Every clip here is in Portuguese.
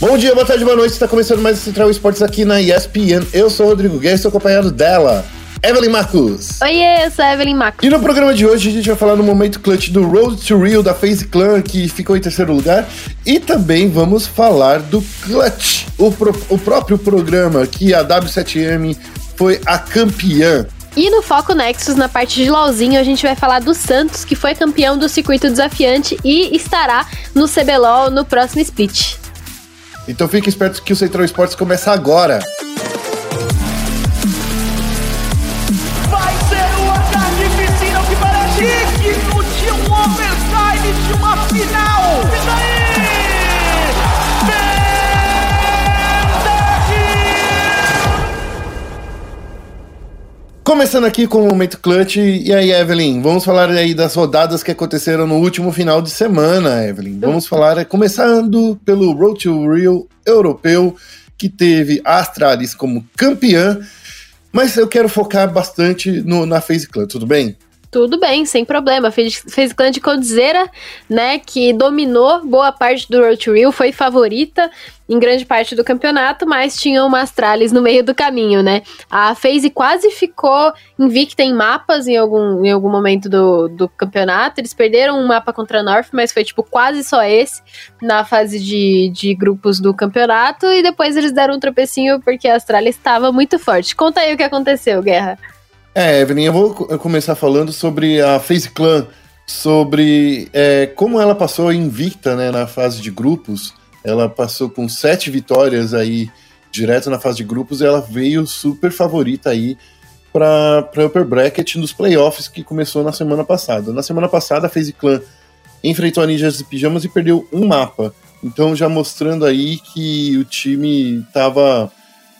Bom dia, boa tarde, boa noite. Está começando mais o Central Esportes aqui na ESPN. Eu sou o Rodrigo Guerra e estou acompanhado dela, Evelyn Marcos. Oiê, eu sou a Evelyn Marcos. E no programa de hoje a gente vai falar no momento clutch do Road to Rio da FaZe Clan, que ficou em terceiro lugar. E também vamos falar do Clutch, o, pro, o próprio programa que a W7M foi a campeã. E no Foco Nexus, na parte de LOLzinho, a gente vai falar do Santos, que foi campeão do circuito desafiante e estará no CBLOL no próximo split. Então fiquem espertos que o Central Esportes começa agora. Começando aqui com o Momento Clutch. E aí, Evelyn, vamos falar aí das rodadas que aconteceram no último final de semana, Evelyn. Vamos falar, começando pelo Road to Rio europeu, que teve a Astralis como campeã. Mas eu quero focar bastante no, na FaZe Clan, tudo bem? Tudo bem, sem problema. Fez, fez clã de Coldzera, né? Que dominou boa parte do Road to Rio, foi favorita em grande parte do campeonato, mas tinha uma Astralis no meio do caminho, né? A FaZe quase ficou invicta em mapas em algum, em algum momento do, do campeonato. Eles perderam um mapa contra a North, mas foi tipo quase só esse na fase de, de grupos do campeonato. E depois eles deram um tropecinho porque a Astralis estava muito forte. Conta aí o que aconteceu, Guerra. É, Evelyn, eu vou começar falando sobre a FaZe Clan, sobre é, como ela passou invicta né, na fase de grupos. Ela passou com sete vitórias aí direto na fase de grupos e ela veio super favorita aí para Upper Bracket nos playoffs que começou na semana passada. Na semana passada, a FaZe Clan enfrentou a Ninjas de Pijamas e perdeu um mapa. Então, já mostrando aí que o time estava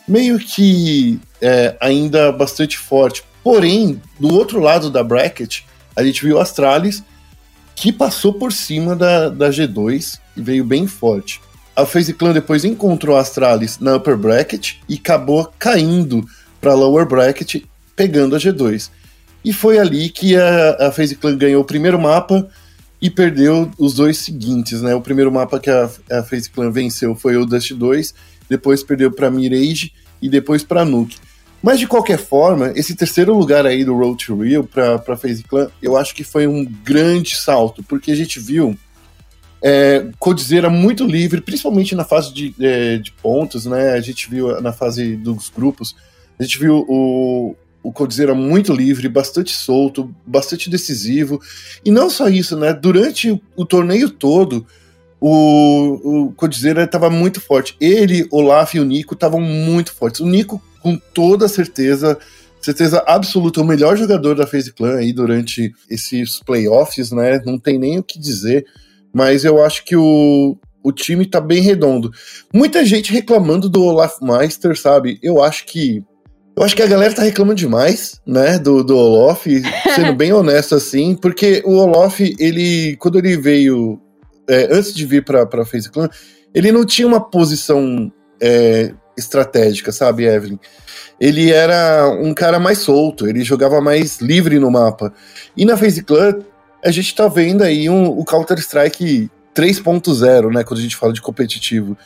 meio que é, ainda bastante forte. Porém, do outro lado da bracket, a gente viu a Astralis, que passou por cima da, da G2 e veio bem forte. A FaZe Clan depois encontrou a Astralis na upper bracket e acabou caindo para lower bracket, pegando a G2. E foi ali que a, a FaZe Clan ganhou o primeiro mapa e perdeu os dois seguintes, né? O primeiro mapa que a, a FaZe Clan venceu foi o Dust 2, depois perdeu para Mirage e depois para Nuke. Mas de qualquer forma, esse terceiro lugar aí do Road to Rio para para FaZe Clan, eu acho que foi um grande salto, porque a gente viu é, Codizera muito livre, principalmente na fase de, é, de pontos, né? A gente viu na fase dos grupos, a gente viu o, o Codizera muito livre, bastante solto, bastante decisivo. E não só isso, né? Durante o, o torneio todo, o, o Codizera estava muito forte. Ele, Olaf e o Nico estavam muito fortes. O Nico com toda certeza, certeza absoluta, o melhor jogador da FaZe Clan aí durante esses playoffs, né? Não tem nem o que dizer, mas eu acho que o, o time tá bem redondo. Muita gente reclamando do Olaf Meister, sabe? Eu acho que eu acho que a galera tá reclamando demais, né, do, do Olof, sendo bem honesto assim, porque o Olof, ele, quando ele veio, é, antes de vir pra, pra FaZe Clan, ele não tinha uma posição é, estratégica, sabe, Evelyn? Ele era um cara mais solto, ele jogava mais livre no mapa. E na FaZe Clan, a gente tá vendo aí um, o Counter-Strike 3.0, né, quando a gente fala de competitivo.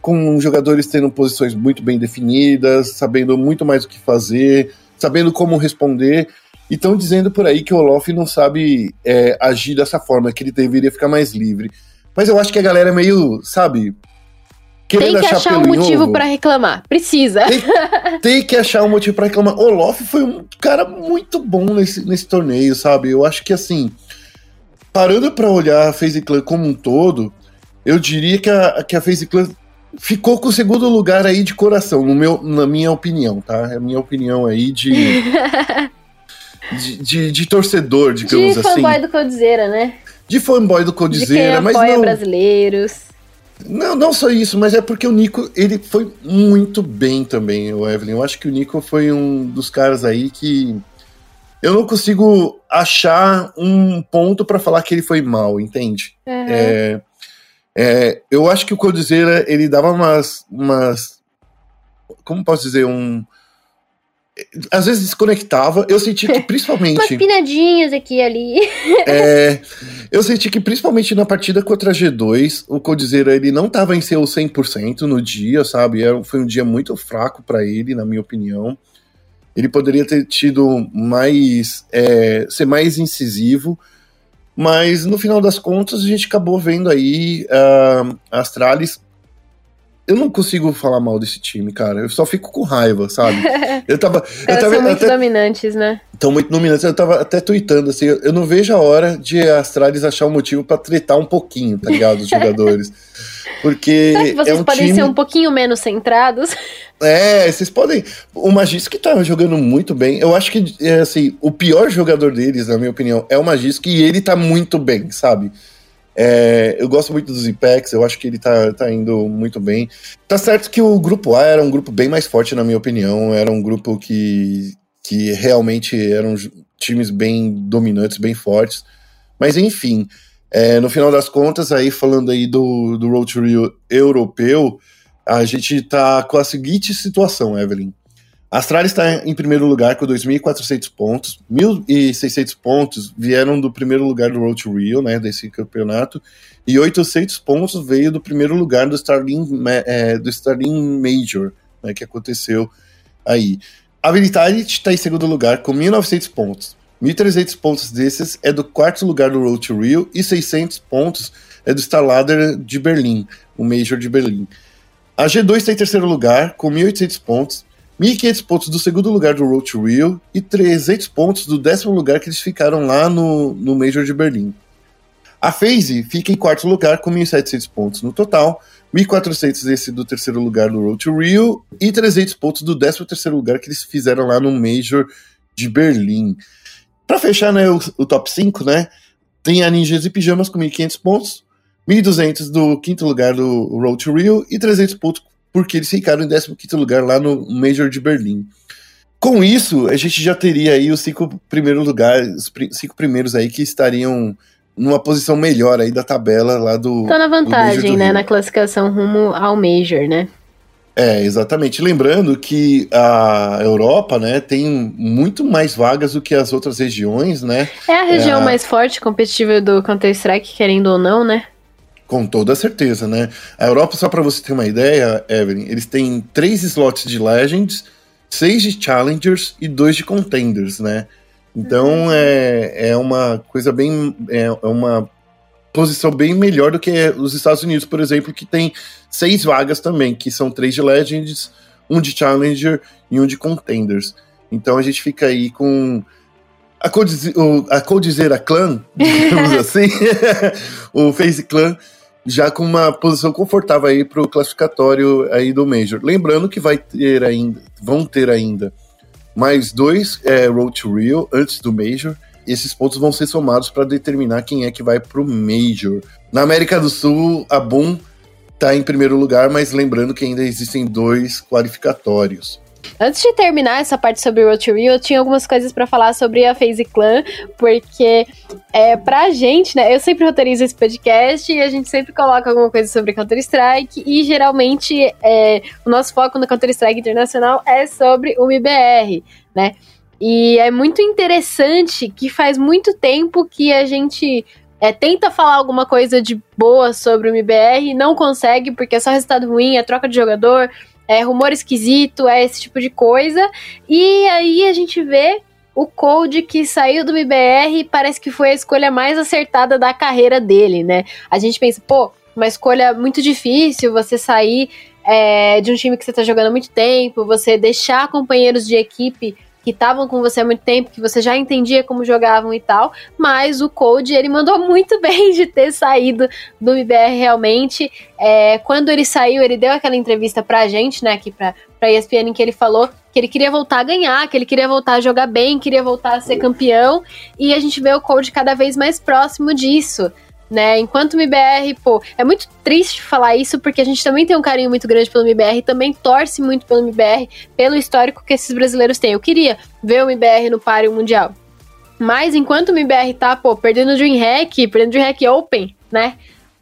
Com jogadores tendo posições muito bem definidas, sabendo muito mais o que fazer, sabendo como responder. E estão dizendo por aí que o Olof não sabe é, agir dessa forma, que ele deveria ficar mais livre. Mas eu acho que a galera é meio, sabe, tem que achar um motivo para reclamar. Precisa. Tem, tem, que achar um motivo para reclamar. Olof foi um cara muito bom nesse, nesse torneio, sabe? Eu acho que assim, parando para olhar a FaZe Clan como um todo, eu diria que a, que a FaZe Clan ficou com o segundo lugar aí de coração, no meu, na minha opinião, tá? É a minha opinião aí de. de, de, de, torcedor, digamos de assim. De fanboy do Codizera, né? De fanboy do Codizera, mas não. brasileiros. Não, não só isso, mas é porque o Nico, ele foi muito bem também, o Evelyn. Eu acho que o Nico foi um dos caras aí que eu não consigo achar um ponto para falar que ele foi mal, entende? Uhum. É, é, eu acho que o Codizeira, ele dava umas, umas. Como posso dizer? Um. Às vezes desconectava. Eu senti que principalmente. Umas pinadinhas aqui e ali. é, eu senti que principalmente na partida contra a G2, o Codizera ele não tava em seu 100% no dia, sabe? Era, foi um dia muito fraco para ele, na minha opinião. Ele poderia ter tido mais. É, ser mais incisivo. Mas no final das contas, a gente acabou vendo aí uh, Astralis eu não consigo falar mal desse time, cara. Eu só fico com raiva, sabe? Eu tava. eu tava são muito até, dominantes, né? Estão muito dominantes. Eu tava até tweetando assim. Eu não vejo a hora de Astralis achar um motivo para tretar um pouquinho, tá ligado? Os jogadores. Porque. Será que vocês é um podem time... ser um pouquinho menos centrados? É, vocês podem. O Magisk tá jogando muito bem. Eu acho que, é, assim, o pior jogador deles, na minha opinião, é o Magisk e ele tá muito bem, sabe? É, eu gosto muito dos Impacts, eu acho que ele tá, tá indo muito bem. Tá certo que o grupo A era um grupo bem mais forte, na minha opinião. Era um grupo que, que realmente eram times bem dominantes, bem fortes. Mas enfim, é, no final das contas, aí falando aí do, do Road to Rio europeu, a gente tá com a seguinte situação, Evelyn. Astralis está em primeiro lugar com 2.400 pontos. 1.600 pontos vieram do primeiro lugar do Road to Rio, né, desse campeonato, e 800 pontos veio do primeiro lugar do Starling, é, do Starling Major, né, que aconteceu aí. A Vitality está em segundo lugar com 1.900 pontos. 1.300 pontos desses é do quarto lugar do Road to Rio e 600 pontos é do Starladder de Berlim, o Major de Berlim. A G2 está em terceiro lugar com 1.800 pontos. 1.500 pontos do segundo lugar do Road to Rio e 300 pontos do décimo lugar que eles ficaram lá no, no Major de Berlim. A FaZe fica em quarto lugar com 1.700 pontos no total, 1.400 esse do terceiro lugar do Road to Rio e 300 pontos do décimo terceiro lugar que eles fizeram lá no Major de Berlim. Para fechar né, o, o, top 5, né, tem a Ninjas e Pijamas com 1.500 pontos, 1.200 do quinto lugar do Road to Rio e 300 pontos porque eles ficaram em 15 lugar lá no Major de Berlim. Com isso, a gente já teria aí os cinco primeiros lugares, os cinco primeiros aí que estariam numa posição melhor aí da tabela lá do. Tá na vantagem, né? Rio. Na classificação rumo ao Major, né? É, exatamente. Lembrando que a Europa, né, tem muito mais vagas do que as outras regiões, né? É a região é a... mais forte competitiva do Counter-Strike, querendo ou não, né? Com toda certeza, né? A Europa, só para você ter uma ideia, Evelyn, eles têm três slots de Legends, seis de Challengers e dois de Contenders, né? Então uhum. é, é uma coisa bem. É, é uma posição bem melhor do que os Estados Unidos, por exemplo, que tem seis vagas também, que são três de Legends, um de Challenger e um de Contenders. Então a gente fica aí com a Coldzera Clan, digamos assim, o Face Clan já com uma posição confortável aí para o classificatório aí do Major. Lembrando que vai ter ainda, vão ter ainda mais dois é, Road to Rio antes do Major. Esses pontos vão ser somados para determinar quem é que vai para o Major. Na América do Sul, a Boom está em primeiro lugar, mas lembrando que ainda existem dois qualificatórios. Antes de terminar essa parte sobre Road to Rio, eu tinha algumas coisas para falar sobre a FaZe Clan, porque é, pra gente, né, eu sempre roteirizo esse podcast e a gente sempre coloca alguma coisa sobre Counter-Strike e geralmente é, o nosso foco no Counter-Strike Internacional é sobre o MBR, né? E é muito interessante que faz muito tempo que a gente é, tenta falar alguma coisa de boa sobre o MBR e não consegue, porque é só resultado ruim, é troca de jogador, é rumor esquisito, é esse tipo de coisa. E aí a gente vê o Cold que saiu do MBR e parece que foi a escolha mais acertada da carreira dele, né? A gente pensa, pô, uma escolha muito difícil você sair é, de um time que você tá jogando há muito tempo, você deixar companheiros de equipe que estavam com você há muito tempo, que você já entendia como jogavam e tal, mas o Code ele mandou muito bem de ter saído do MBR realmente. É, quando ele saiu, ele deu aquela entrevista pra gente, né, aqui pra, pra ESPN, em que ele falou que ele queria voltar a ganhar, que ele queria voltar a jogar bem, queria voltar a ser campeão, e a gente vê o Code cada vez mais próximo disso né? Enquanto o MBR, pô, é muito triste falar isso porque a gente também tem um carinho muito grande pelo MBR, também torce muito pelo MBR, pelo histórico que esses brasileiros têm. Eu queria ver o MBR no páreo mundial. Mas enquanto o MBR tá, pô, perdendo o DreamHack, perdendo o DreamHack Open, né?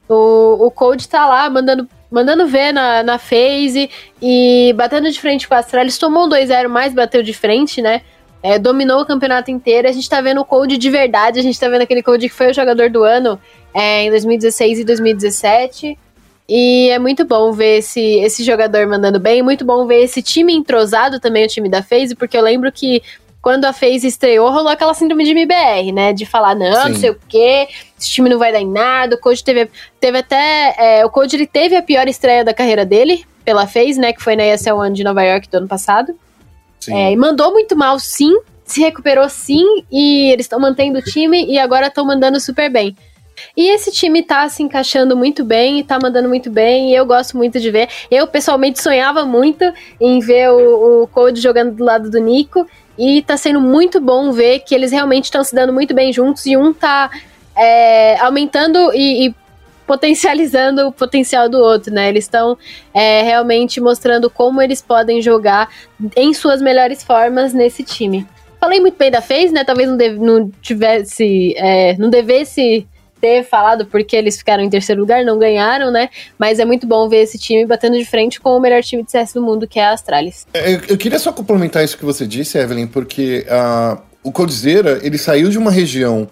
O, o Code tá lá mandando mandando ver na, na phase e batendo de frente com a Astralis. Tomou um 2-0, mas bateu de frente, né? É, dominou o campeonato inteiro. A gente tá vendo o Code de verdade. A gente tá vendo aquele Code que foi o jogador do ano é, em 2016 e 2017. E é muito bom ver esse, esse jogador mandando bem, muito bom ver esse time entrosado também, o time da FaZe, porque eu lembro que quando a FaZe estreou, rolou aquela síndrome de MBR, né? De falar, não, Sim. não sei o quê, esse time não vai dar em nada. O Code teve, teve até. É, o Code ele teve a pior estreia da carreira dele pela FaZe, né? Que foi na ESL One de Nova York do ano passado. É, e mandou muito mal, sim. Se recuperou, sim. E eles estão mantendo o time e agora estão mandando super bem. E esse time tá se encaixando muito bem e tá mandando muito bem, e eu gosto muito de ver. Eu, pessoalmente, sonhava muito em ver o, o jogando do lado do Nico, e tá sendo muito bom ver que eles realmente estão se dando muito bem juntos, e um tá é, aumentando e, e potencializando o potencial do outro, né? Eles estão é, realmente mostrando como eles podem jogar em suas melhores formas nesse time. Falei muito bem da FaZe, né? Talvez não, deve, não tivesse, é, não devesse ter falado porque eles ficaram em terceiro lugar, não ganharam, né? Mas é muito bom ver esse time batendo de frente com o melhor time de CS do mundo, que é a Astralis. É, eu, eu queria só complementar isso que você disse, Evelyn, porque uh, o Codizera, ele saiu de uma região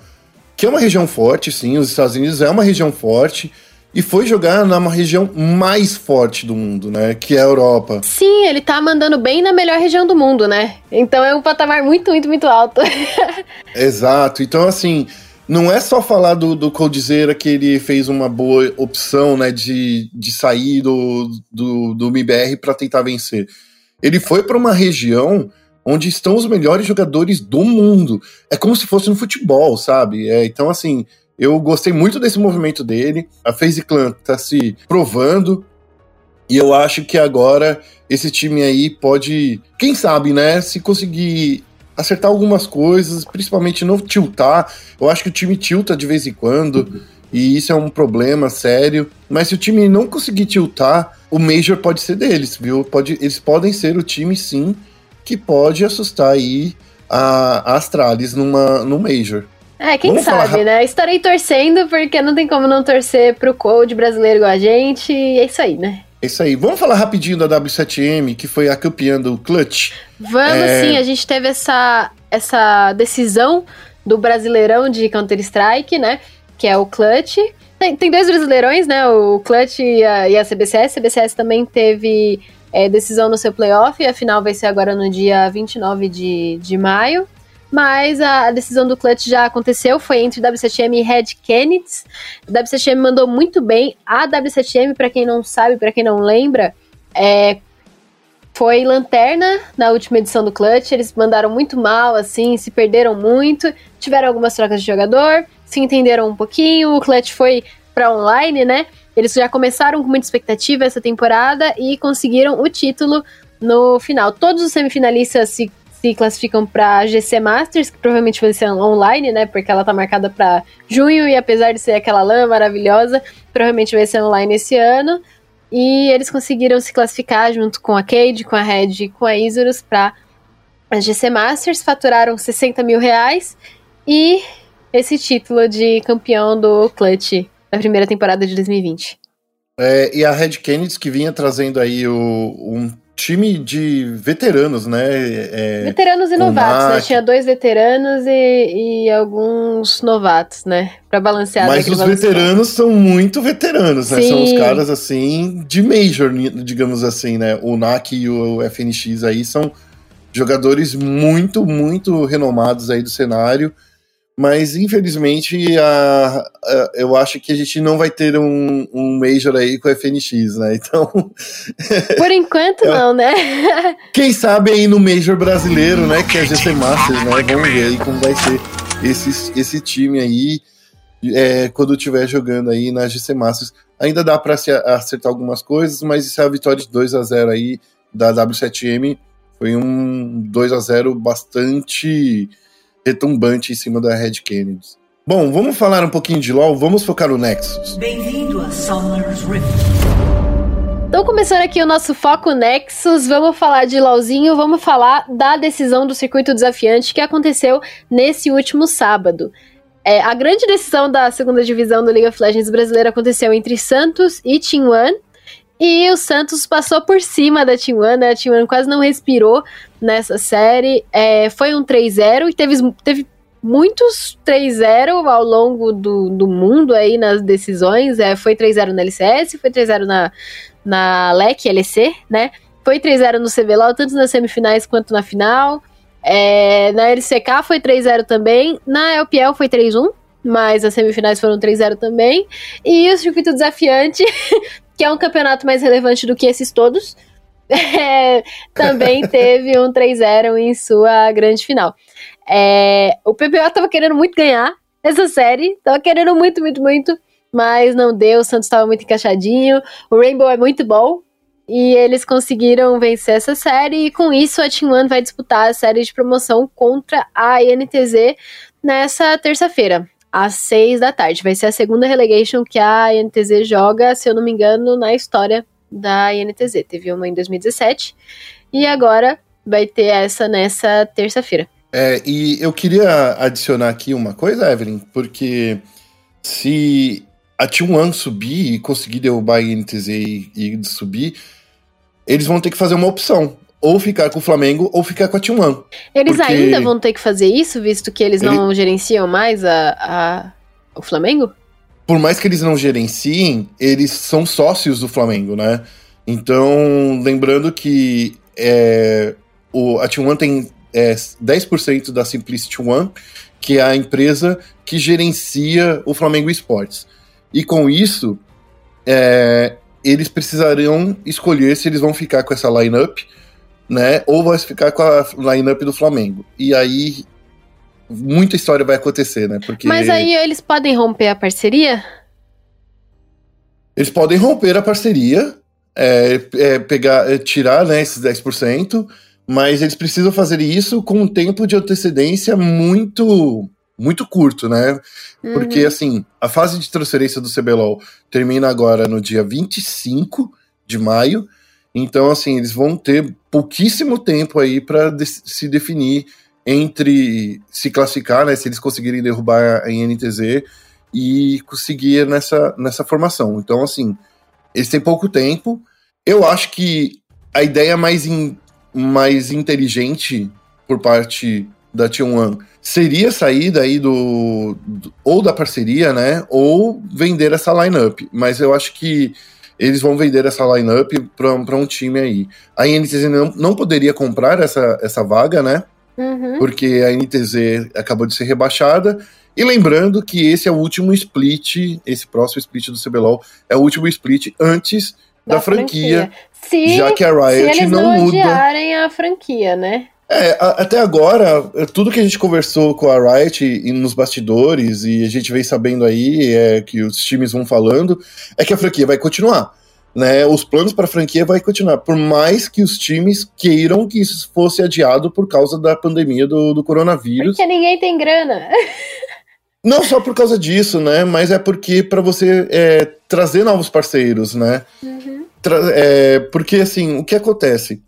que é uma região forte, sim, os Estados Unidos é uma região forte, e foi jogar numa região mais forte do mundo, né? Que é a Europa. Sim, ele tá mandando bem na melhor região do mundo, né? Então é um patamar muito, muito, muito alto. Exato. Então, assim, não é só falar do, do Coldzera que ele fez uma boa opção, né, de, de sair do, do, do MBR para tentar vencer. Ele foi para uma região onde estão os melhores jogadores do mundo. É como se fosse no futebol, sabe? É, então, assim, eu gostei muito desse movimento dele. A FaZe Clan tá se provando. E eu acho que agora esse time aí pode, quem sabe, né, se conseguir acertar algumas coisas, principalmente não tiltar. Eu acho que o time tilta de vez em quando, e isso é um problema sério. Mas se o time não conseguir tiltar, o Major pode ser deles, viu? Pode, eles podem ser o time, sim, que pode assustar aí a, a Astralis numa, no Major. É, quem Vamos sabe, falar... né? Estarei torcendo, porque não tem como não torcer pro Code brasileiro igual a gente, e é isso aí, né? É isso aí. Vamos falar rapidinho da W7M, que foi a campeã do Clutch. Vamos é... sim, a gente teve essa, essa decisão do Brasileirão de Counter-Strike, né? Que é o Clutch. Tem, tem dois brasileirões, né? O Clutch e a, e a CBCS. A CBCS também teve é, decisão no seu playoff, e a final vai ser agora no dia 29 de, de maio mas a, decisão do clutch já aconteceu, foi entre W7M e Red Kennedy. A W7M mandou muito bem. A W7M, para quem não sabe, para quem não lembra, é, foi lanterna na última edição do clutch. Eles mandaram muito mal, assim, se perderam muito, tiveram algumas trocas de jogador, se entenderam um pouquinho. O clutch foi para online, né? Eles já começaram com muita expectativa essa temporada e conseguiram o título no final. Todos os semifinalistas se se classificam para GC Masters, que provavelmente vai ser online, né? Porque ela tá marcada para junho e apesar de ser aquela lã maravilhosa, provavelmente vai ser online esse ano. E eles conseguiram se classificar junto com a Cade, com a Red e com a Isurus para a GC Masters, faturaram 60 mil reais e esse título de campeão do Clutch da primeira temporada de 2020. É, e a Red Kennedy que vinha trazendo aí o, um time de veteranos, né? É, veteranos e novatos, né? Tinha dois veteranos e, e alguns novatos, né? Pra balancear. Mas os veteranos são muito veteranos, né? Sim. São os caras, assim, de major, digamos assim, né? O NAC e o FNX aí são jogadores muito, muito renomados aí do cenário. Mas infelizmente a, a, eu acho que a gente não vai ter um, um Major aí com FNX, né? Então. Por enquanto, não, né? Quem sabe aí no Major brasileiro, né? Que é a GC Masters, né? Vamos ver aí como vai ser esse, esse time aí é, quando estiver jogando aí na GC Masters. Ainda dá para acertar algumas coisas, mas isso é a vitória de 2 a 0 aí da W7M. Foi um 2 a 0 bastante retumbante em cima da Red Kennedy. Bom, vamos falar um pouquinho de LoL, vamos focar no Nexus. Bem-vindo a Summer's Rift. Então, começando aqui o nosso foco Nexus, vamos falar de LoLzinho, vamos falar da decisão do circuito desafiante que aconteceu nesse último sábado. É, a grande decisão da segunda divisão do League of Legends brasileiro aconteceu entre Santos e Team One, E o Santos passou por cima da Team One, né? A Team One quase não respirou nessa série. É, foi um 3-0 e teve, teve muitos 3-0 ao longo do, do mundo aí nas decisões. É, foi 3-0 na LCS, foi 3-0 na, na LEC, LEC, né? Foi 3-0 no CBLOL, tanto nas semifinais quanto na final. É, na LCK foi 3-0 também. Na LPL foi 3-1, mas as semifinais foram 3-0 também. E o circuito desafiante, que é um campeonato mais relevante do que esses todos, é, também teve um 3-0 em sua grande final. É, o PBO tava querendo muito ganhar essa série, tava querendo muito, muito, muito, mas não deu. O Santos tava muito encaixadinho. O Rainbow é muito bom, e eles conseguiram vencer essa série, e com isso a Team One vai disputar a série de promoção contra a INTZ nessa terça-feira, às seis da tarde. Vai ser a segunda relegation que a INTZ joga, se eu não me engano, na história da INTZ. Teve uma em 2017 e agora vai ter essa nessa terça-feira. É, e eu queria adicionar aqui uma coisa, Evelyn, porque se a T1 subir e conseguir derrubar a INTZ e, e subir, eles vão ter que fazer uma opção. Ou ficar com o Flamengo ou ficar com a T1. Eles porque... ainda vão ter que fazer isso, visto que eles Ele... não gerenciam mais a, a, o Flamengo? Por mais que eles não gerenciem, eles são sócios do Flamengo, né? Então, lembrando que é, o, a T1 tem é, 10% da Simplicity One, que é a empresa que gerencia o Flamengo Esportes. E com isso, é, eles precisariam escolher se eles vão ficar com essa lineup, né? Ou vai ficar com a lineup do Flamengo. E aí muita história vai acontecer, né? Porque Mas aí eles podem romper a parceria? Eles podem romper a parceria, é, é, pegar, é, tirar né, esses 10%, mas eles precisam fazer isso com um tempo de antecedência muito muito curto, né? Uhum. Porque, assim, a fase de transferência do CBLOL termina agora no dia 25 de maio. Então, assim, eles vão ter pouquíssimo tempo aí para de se definir entre se classificar, né? Se eles conseguirem derrubar a INTZ e conseguir nessa, nessa formação. Então, assim, eles têm pouco tempo. Eu acho que a ideia mais, in, mais inteligente por parte da T1 seria sair daí do, do, ou da parceria, né, ou vender essa lineup. Mas eu acho que eles vão vender essa lineup para um time aí. A NTZ não, não poderia comprar essa, essa vaga, né? Uhum. Porque a NTZ acabou de ser rebaixada. E lembrando que esse é o último split, esse próximo split do CBLOL é o último split antes da, da franquia, franquia. Se, já que a Riot se eles não, não muda. a franquia, né? É, a, até agora, tudo que a gente conversou com a Riot e nos bastidores, e a gente vem sabendo aí, é que os times vão falando, é que a franquia vai continuar. Né, os planos para a franquia vai continuar, por mais que os times queiram que isso fosse adiado por causa da pandemia do, do coronavírus. Porque ninguém tem grana. Não só por causa disso, né? Mas é porque para você é, trazer novos parceiros, né? Uhum. É, porque assim, o que acontece?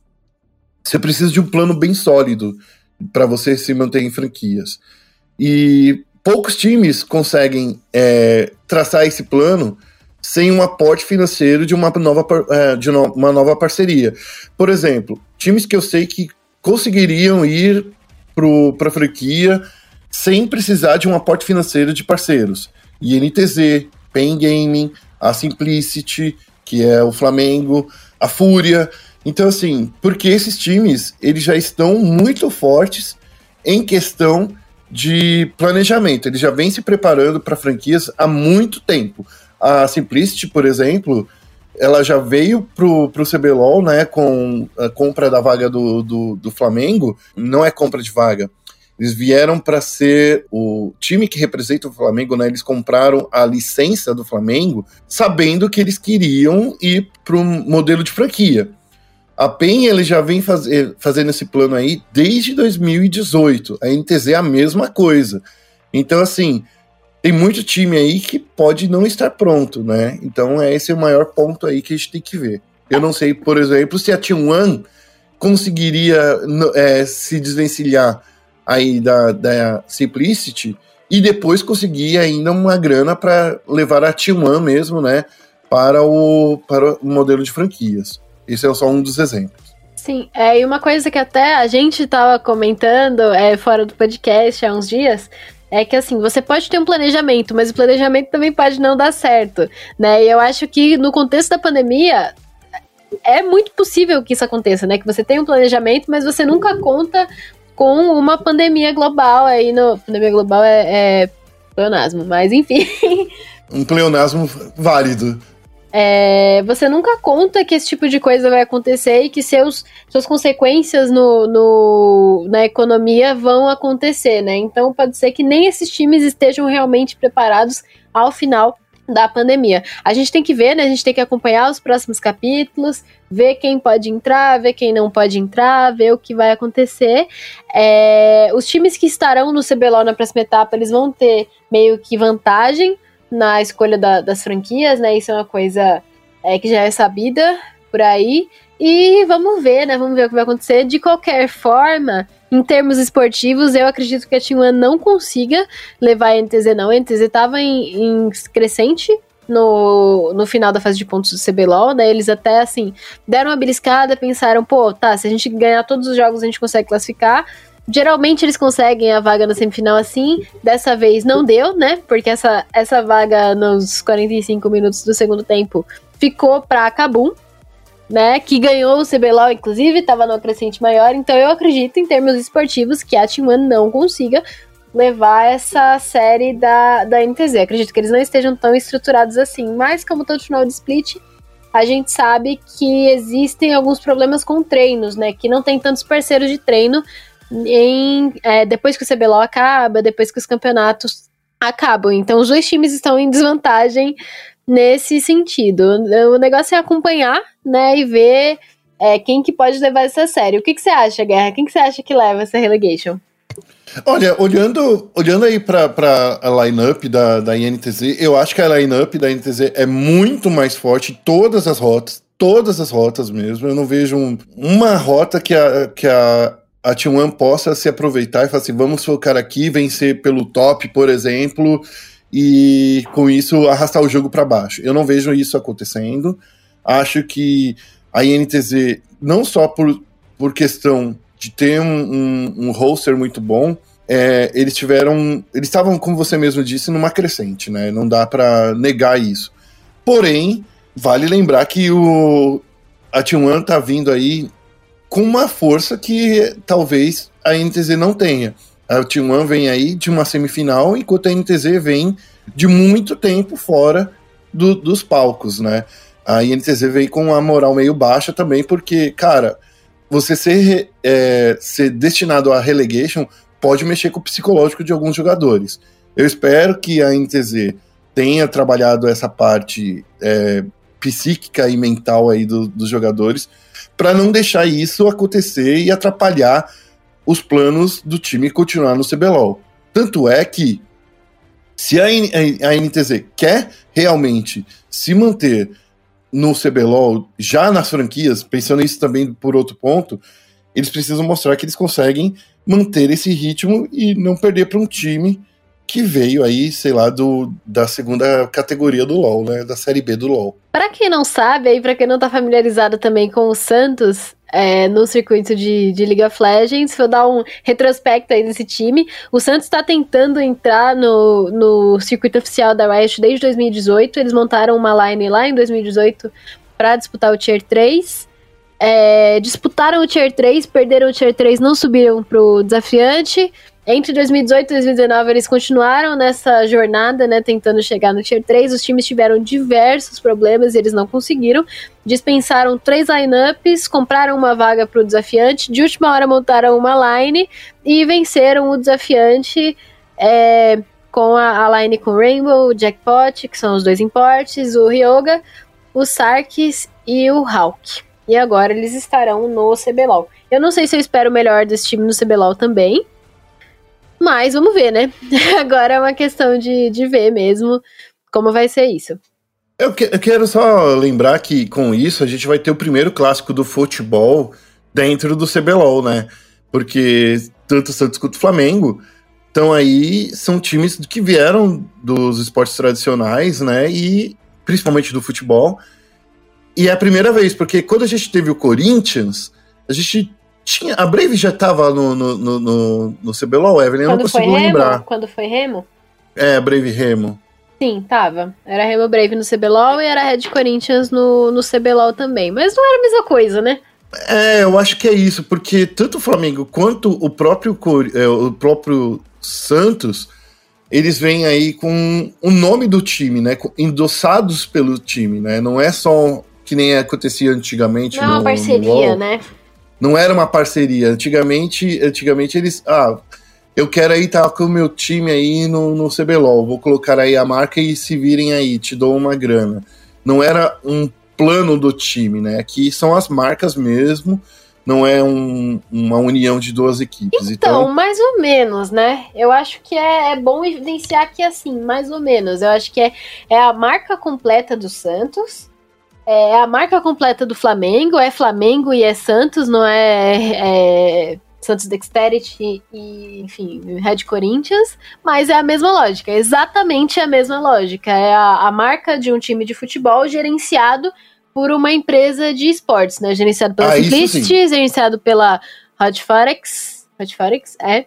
Você precisa de um plano bem sólido para você se manter em franquias. E poucos times conseguem é, traçar esse plano sem um aporte financeiro de uma nova, é, de uma nova parceria. Por exemplo, times que eu sei que conseguiriam ir para a franquia sem precisar de um aporte financeiro de parceiros. INTZ, Pen Gaming, a Simplicity, que é o Flamengo, a Fúria. Então, assim, porque esses times, eles já estão muito fortes em questão de planejamento. Eles já vêm se preparando para franquias há muito tempo. A Simplicity, por exemplo, ela já veio pro, pro CBLOL, né, com a compra da vaga do, do, do Flamengo. Não é compra de vaga. Eles vieram para ser o time que representa o Flamengo, né? Eles compraram a licença do Flamengo, sabendo que eles queriam ir para um modelo de franquia. A PEN ele já vem faz, fazendo esse plano aí desde 2018. A NTZ é a mesma coisa. Então, assim, tem muito time aí que pode não estar pronto, né? Então, é esse o maior ponto aí que a gente tem que ver. Eu não sei, por exemplo, se a T1 conseguiria é, se desvencilhar aí da, da Simplicity e depois conseguir ainda uma grana para levar a T1 mesmo, né? para o, para o modelo de franquias. Esse é só um dos exemplos. Sim, é, e uma coisa que até a gente estava comentando é, fora do podcast há uns dias, é que assim, você pode ter um planejamento, mas o planejamento também pode não dar certo, né? E eu acho que no contexto da pandemia é muito possível que isso aconteça, né? Que você tem um planejamento, mas você nunca conta com uma pandemia global aí no pandemia global é, é pleonasmo, mas enfim. Um pleonasmo válido. É, você nunca conta que esse tipo de coisa vai acontecer e que seus, suas consequências no, no, na economia vão acontecer, né? Então pode ser que nem esses times estejam realmente preparados ao final da pandemia. A gente tem que ver, né? A gente tem que acompanhar os próximos capítulos, ver quem pode entrar, ver quem não pode entrar, ver o que vai acontecer. É, os times que estarão no CBLOL na próxima etapa, eles vão ter meio que vantagem na escolha da, das franquias, né? Isso é uma coisa é, que já é sabida por aí. E vamos ver, né? Vamos ver o que vai acontecer. De qualquer forma, em termos esportivos, eu acredito que a T1 não consiga levar a NTZ, não. A NTZ estava em, em, crescente no, no final da fase de pontos do CBLOL, né? Eles até, assim, deram uma beliscada, pensaram, pô, tá, se a gente ganhar todos os jogos, a gente consegue classificar. Geralmente eles conseguem a vaga na semifinal assim. Dessa vez não deu, né? Porque essa, essa vaga nos 45 minutos do segundo tempo ficou pra Kabum, né? Que ganhou o CBLOL, inclusive, estava no crescente maior. Então eu acredito, em termos esportivos, que a Team não consiga levar essa série da, da NTZ. Acredito que eles não estejam tão estruturados assim. Mas, como todo final de split, a gente sabe que existem alguns problemas com treinos, né? Que não tem tantos parceiros de treino em, é, depois que o CBLOL acaba, depois que os campeonatos acabam. Então os dois times estão em desvantagem nesse sentido. O negócio é acompanhar, né, e ver é, quem que pode levar essa série. O que, que você acha, Guerra? Quem que você acha que leva essa relegation? Olha, olhando, olhando aí para a lineup da, da INTZ, eu acho que a lineup da INTZ é muito mais forte todas as rotas, todas as rotas mesmo. Eu não vejo um, uma rota que a, que a a T1 possa se aproveitar e falar assim, vamos focar aqui, vencer pelo top, por exemplo, e com isso arrastar o jogo para baixo. Eu não vejo isso acontecendo. Acho que a INTZ, não só por, por questão de ter um, um, um roster muito bom, é, eles tiveram. Eles estavam, como você mesmo disse, numa crescente, né? Não dá para negar isso. Porém, vale lembrar que o, a T1 tá vindo aí com uma força que talvez a NTZ não tenha. A T1 vem aí de uma semifinal, enquanto a NTZ vem de muito tempo fora do, dos palcos, né? A INTZ vem com a moral meio baixa também, porque, cara, você ser, é, ser destinado a relegation pode mexer com o psicológico de alguns jogadores. Eu espero que a INTZ tenha trabalhado essa parte é, psíquica e mental aí do, dos jogadores, para não deixar isso acontecer e atrapalhar os planos do time continuar no CBLOL. Tanto é que, se a, a, a NTZ quer realmente se manter no CBLOL, já nas franquias, pensando isso também por outro ponto, eles precisam mostrar que eles conseguem manter esse ritmo e não perder para um time que veio aí, sei lá, do, da segunda categoria do LoL, né? Da série B do LoL. Para quem não sabe, aí para quem não tá familiarizado também com o Santos, é, no circuito de, de League of Legends, vou dar um retrospecto aí desse time. O Santos está tentando entrar no, no circuito oficial da Riot desde 2018. Eles montaram uma line lá em 2018 para disputar o Tier 3. É, disputaram o Tier 3, perderam o Tier 3, não subiram pro desafiante. Entre 2018 e 2019, eles continuaram nessa jornada, né, tentando chegar no Tier 3. Os times tiveram diversos problemas e eles não conseguiram. Dispensaram três lineups, compraram uma vaga para o desafiante, de última hora montaram uma line e venceram o desafiante é, com a, a line com Rainbow, o Jackpot, que são os dois importes, o Ryoga, o Sarkis e o Hawk. E agora eles estarão no CBLOL. Eu não sei se eu espero o melhor desse time no CBLOL também, mas vamos ver, né? Agora é uma questão de, de ver mesmo como vai ser isso. Eu, que, eu quero só lembrar que com isso a gente vai ter o primeiro clássico do futebol dentro do CBLOL, né? Porque tanto o Santos quanto o Flamengo estão aí, são times que vieram dos esportes tradicionais, né? E principalmente do futebol. E é a primeira vez, porque quando a gente teve o Corinthians, a gente tinha. A Brave já estava no, no, no, no, no CBLOL, Evelyn, eu não consigo lembrar. Quando foi Remo? É, Brave Remo. Sim, tava. Era Remo Brave no CBLOL e era Red Corinthians no, no CBLOL também. Mas não era a mesma coisa, né? É, eu acho que é isso, porque tanto o Flamengo quanto o próprio, é, o próprio Santos, eles vêm aí com o nome do time, né? Endossados pelo time, né? Não é só que nem acontecia antigamente. Não é uma parceria, né? Não era uma parceria. Antigamente, antigamente eles. Ah, eu quero aí estar tá com o meu time aí no, no CBLOL. Vou colocar aí a marca e se virem aí, te dou uma grana. Não era um plano do time, né? Aqui são as marcas mesmo, não é um, uma união de duas equipes. Então, então, mais ou menos, né? Eu acho que é, é, bom evidenciar que assim, mais ou menos. Eu acho que é, é a marca completa do Santos. É a marca completa do Flamengo, é Flamengo e é Santos, não é, é Santos Dexterity e, enfim, Red Corinthians, mas é a mesma lógica, é exatamente a mesma lógica. É a, a marca de um time de futebol gerenciado por uma empresa de esportes, né? Gerenciado pela ah, Simplicity, gerenciado pela Hot Forex. Hot Forex, é.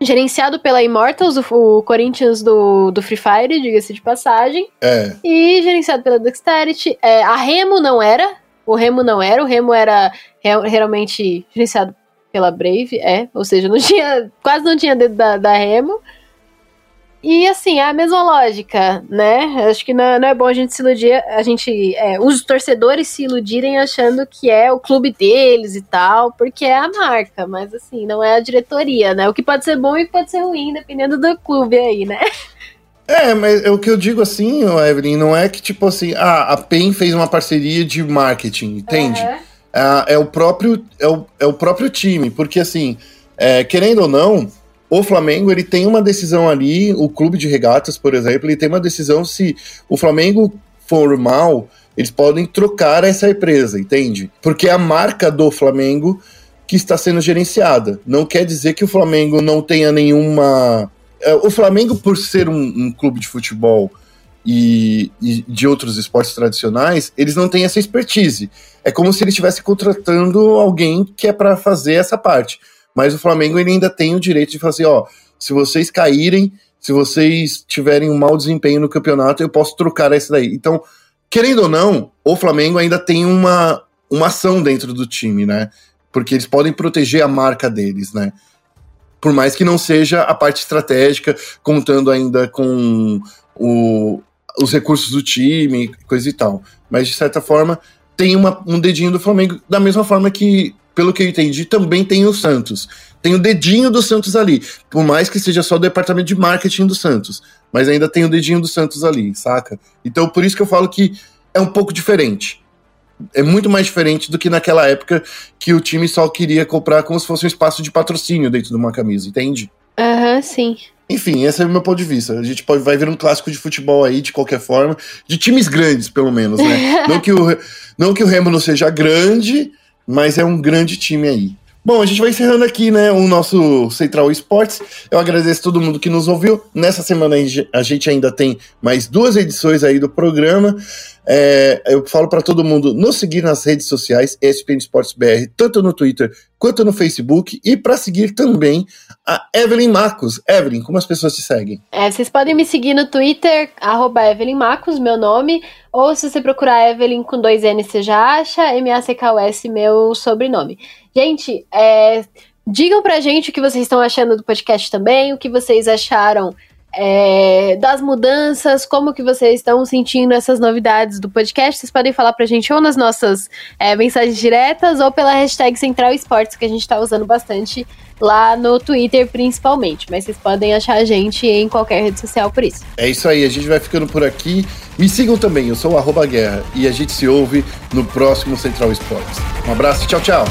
Gerenciado pela Immortals, o, o Corinthians do, do Free Fire, diga-se de passagem. É. E gerenciado pela Dexterity. É, a Remo não era. O Remo não era. O Remo era realmente gerenciado pela Brave, é. Ou seja, não tinha, quase não tinha dedo da, da Remo. E assim, é a mesma lógica, né? Acho que não, não é bom a gente se iludir, a gente, é, os torcedores se iludirem achando que é o clube deles e tal, porque é a marca, mas assim, não é a diretoria, né? O que pode ser bom e pode ser ruim, dependendo do clube aí, né? É, mas é o que eu digo assim, Evelyn, não é que tipo assim, ah, a PEN fez uma parceria de marketing, entende? Uhum. É, é, o próprio, é, o, é o próprio time, porque assim, é, querendo ou não, o Flamengo ele tem uma decisão ali, o clube de regatas, por exemplo, ele tem uma decisão se o Flamengo for mal, eles podem trocar essa empresa, entende? Porque é a marca do Flamengo que está sendo gerenciada. Não quer dizer que o Flamengo não tenha nenhuma. É, o Flamengo, por ser um, um clube de futebol e, e, de outros esportes tradicionais, eles não têm essa expertise. É como se ele estivesse contratando alguém que é para fazer essa parte. Mas o Flamengo ele ainda tem o direito de fazer, ó, se vocês caírem, se vocês tiverem um mau desempenho no campeonato, eu posso trocar essa daí. Então, querendo ou não, o Flamengo ainda tem uma, uma ação dentro do time, né? Porque eles podem proteger a marca deles, né? Por mais que não seja a parte estratégica, contando ainda com o, os recursos do time, coisa e tal. Mas, de certa forma, tem uma, um dedinho do Flamengo, da mesma forma que, pelo que eu entendi, também tem o Santos. Tem o dedinho do Santos ali, por mais que seja só o departamento de marketing do Santos, mas ainda tem o dedinho do Santos ali, saca? Então, por isso que eu falo que é um pouco diferente. É muito mais diferente do que naquela época que o time só queria comprar como se fosse um espaço de patrocínio dentro de uma camisa, entende? Aham, uhum, sim. Enfim, esse é o meu ponto de vista. A gente pode, vai ver um clássico de futebol aí, de qualquer forma, de times grandes, pelo menos, né? não, que o, não que o Remo não seja grande, mas é um grande time aí. Bom, a gente vai encerrando aqui, né, o nosso Central Esportes. Eu agradeço todo mundo que nos ouviu. Nessa semana a gente ainda tem mais duas edições aí do programa. É, eu falo para todo mundo nos seguir nas redes sociais, ESPN Esportes BR, tanto no Twitter quanto no Facebook, e para seguir também a Evelyn Marcos. Evelyn, como as pessoas te seguem? É, vocês podem me seguir no Twitter, arroba Evelyn Marcos, meu nome, ou se você procurar Evelyn com dois N, você já acha, M-A-C-K-U-S, meu sobrenome. Gente, é, digam pra gente o que vocês estão achando do podcast também, o que vocês acharam é, das mudanças, como que vocês estão sentindo essas novidades do podcast. Vocês podem falar pra gente ou nas nossas é, mensagens diretas ou pela hashtag Central Esportes, que a gente tá usando bastante lá no Twitter principalmente. Mas vocês podem achar a gente em qualquer rede social por isso. É isso aí, a gente vai ficando por aqui. Me sigam também, eu sou o Guerra e a gente se ouve no próximo Central Esportes. Um abraço, tchau, tchau.